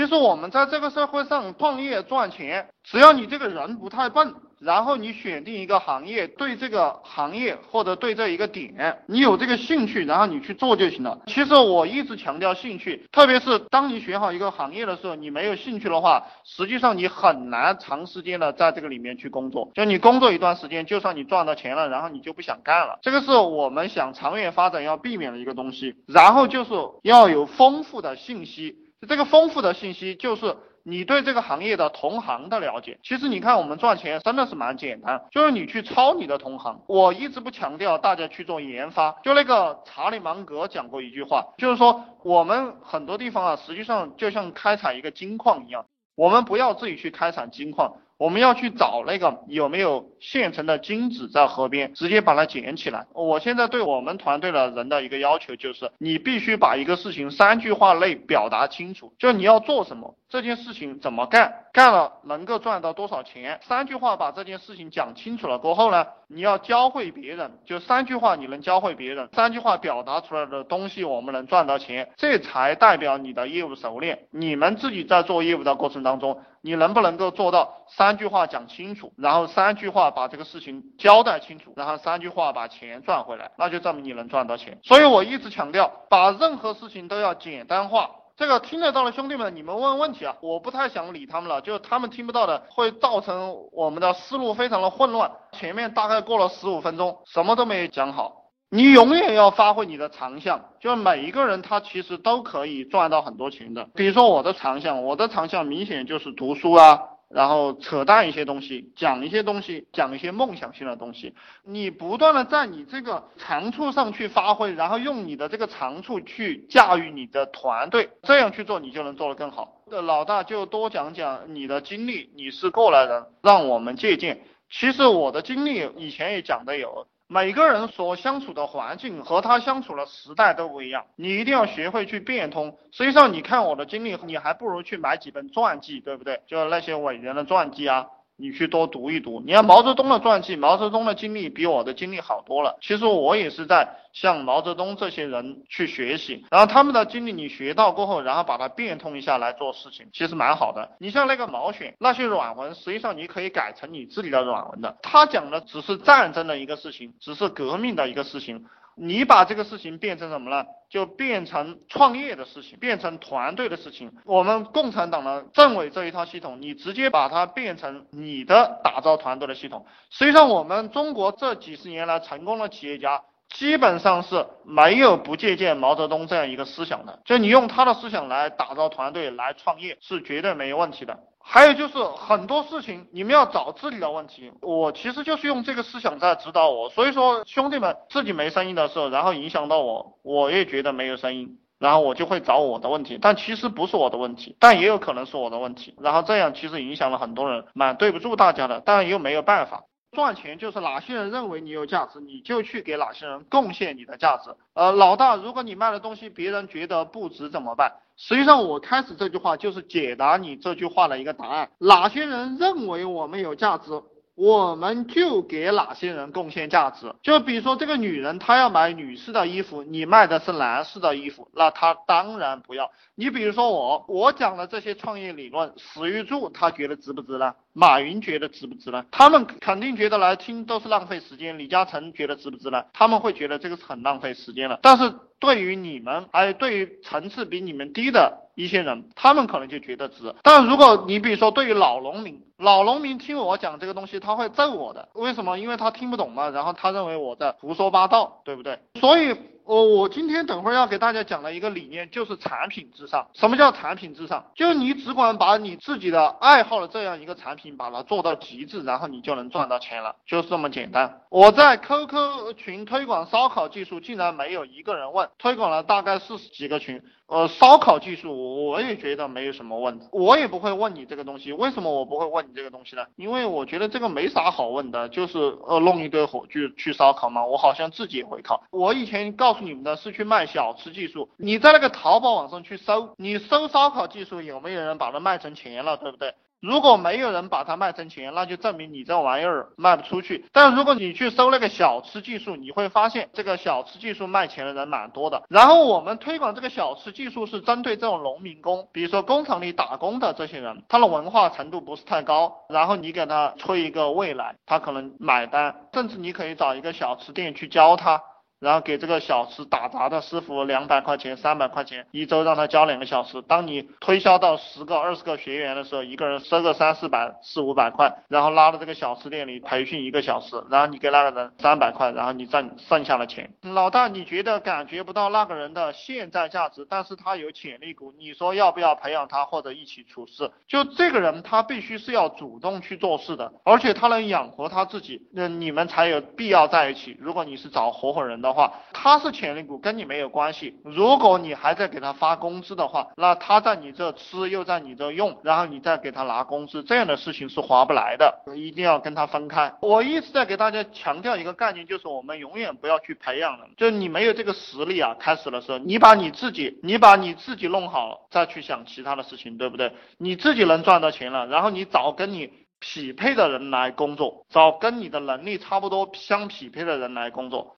其实我们在这个社会上创业赚钱，只要你这个人不太笨。然后你选定一个行业，对这个行业或者对这一个点，你有这个兴趣，然后你去做就行了。其实我一直强调兴趣，特别是当你选好一个行业的时候，你没有兴趣的话，实际上你很难长时间的在这个里面去工作。就你工作一段时间，就算你赚到钱了，然后你就不想干了。这个是我们想长远发展要避免的一个东西。然后就是要有丰富的信息，这个丰富的信息就是。你对这个行业的同行的了解，其实你看我们赚钱真的是蛮简单，就是你去抄你的同行。我一直不强调大家去做研发，就那个查理芒格讲过一句话，就是说我们很多地方啊，实际上就像开采一个金矿一样，我们不要自己去开采金矿。我们要去找那个有没有现成的金子在河边，直接把它捡起来。我现在对我们团队的人的一个要求就是，你必须把一个事情三句话内表达清楚，就你要做什么，这件事情怎么干，干了能够赚到多少钱，三句话把这件事情讲清楚了过后呢，你要教会别人，就三句话你能教会别人，三句话表达出来的东西我们能赚到钱，这才代表你的业务熟练。你们自己在做业务的过程当中。你能不能够做到三句话讲清楚，然后三句话把这个事情交代清楚，然后三句话把钱赚回来，那就证明你能赚到钱。所以我一直强调，把任何事情都要简单化。这个听得到的兄弟们，你们问问题啊，我不太想理他们了，就他们听不到的，会造成我们的思路非常的混乱。前面大概过了十五分钟，什么都没有讲好。你永远要发挥你的长项，就是每一个人他其实都可以赚到很多钱的。比如说我的长项，我的长项明显就是读书啊，然后扯淡一些东西，讲一些东西，讲一些梦想性的东西。你不断的在你这个长处上去发挥，然后用你的这个长处去驾驭你的团队，这样去做你就能做得更好。老大就多讲讲你的经历，你是过来人，让我们借鉴。其实我的经历以前也讲的有。每个人所相处的环境和他相处的时代都不一样，你一定要学会去变通。实际上，你看我的经历，你还不如去买几本传记，对不对？就那些伟人的传记啊。你去多读一读，你看毛泽东的传记，毛泽东的经历比我的经历好多了。其实我也是在向毛泽东这些人去学习，然后他们的经历你学到过后，然后把它变通一下来做事情，其实蛮好的。你像那个毛选那些软文，实际上你可以改成你自己的软文的。他讲的只是战争的一个事情，只是革命的一个事情。你把这个事情变成什么呢？就变成创业的事情，变成团队的事情。我们共产党的政委这一套系统，你直接把它变成你的打造团队的系统。实际上，我们中国这几十年来成功的企业家，基本上是没有不借鉴毛泽东这样一个思想的。就你用他的思想来打造团队、来创业，是绝对没有问题的。还有就是很多事情你们要找自己的问题，我其实就是用这个思想在指导我。所以说兄弟们自己没声音的时候，然后影响到我，我也觉得没有声音，然后我就会找我的问题，但其实不是我的问题，但也有可能是我的问题。然后这样其实影响了很多人，蛮对不住大家的，但又没有办法。赚钱就是哪些人认为你有价值，你就去给哪些人贡献你的价值。呃，老大，如果你卖的东西别人觉得不值怎么办？实际上，我开始这句话就是解答你这句话的一个答案。哪些人认为我们有价值？我们就给哪些人贡献价值，就比如说这个女人，她要买女士的衣服，你卖的是男士的衣服，那她当然不要。你比如说我，我讲的这些创业理论，史玉柱他觉得值不值呢？马云觉得值不值呢？他们肯定觉得来听都是浪费时间。李嘉诚觉得值不值呢？他们会觉得这个是很浪费时间的。但是对于你们，还有对于层次比你们低的一些人，他们可能就觉得值。但如果你比如说对于老农民，老农民听我讲这个东西，他会揍我的。为什么？因为他听不懂嘛，然后他认为我在胡说八道，对不对？所以。我我今天等会儿要给大家讲的一个理念就是产品至上。什么叫产品至上？就你只管把你自己的爱好的这样一个产品把它做到极致，然后你就能赚到钱了，就是这么简单。我在 QQ 群推广烧烤技术，竟然没有一个人问，推广了大概四十几个群。呃，烧烤技术我也觉得没有什么问，我也不会问你这个东西。为什么我不会问你这个东西呢？因为我觉得这个没啥好问的，就是呃弄一堆火炬去烧烤嘛。我好像自己也会烤。我以前告。告诉你们的是去卖小吃技术。你在那个淘宝网上去搜，你搜烧烤技术，有没有人把它卖成钱了，对不对？如果没有人把它卖成钱，那就证明你这玩意儿卖不出去。但如果你去搜那个小吃技术，你会发现这个小吃技术卖钱的人蛮多的。然后我们推广这个小吃技术是针对这种农民工，比如说工厂里打工的这些人，他的文化程度不是太高。然后你给他吹一个未来，他可能买单，甚至你可以找一个小吃店去教他。然后给这个小吃打杂的师傅两百块钱、三百块钱一周，让他教两个小时。当你推销到十个、二十个学员的时候，一个人收个三四百、四五百块，然后拉到这个小吃店里培训一个小时，然后你给那个人三百块，然后你挣剩下的钱。老大，你觉得感觉不到那个人的现在价值，但是他有潜力股，你说要不要培养他或者一起处事？就这个人，他必须是要主动去做事的，而且他能养活他自己，那你们才有必要在一起。如果你是找合伙人的。的话，他是潜力股，跟你没有关系。如果你还在给他发工资的话，那他在你这吃又在你这用，然后你再给他拿工资，这样的事情是划不来的，一定要跟他分开。我一直在给大家强调一个概念，就是我们永远不要去培养人，就你没有这个实力啊，开始的时候，你把你自己，你把你自己弄好，再去想其他的事情，对不对？你自己能赚到钱了，然后你找跟你。匹配的人来工作，找跟你的能力差不多相匹配的人来工作，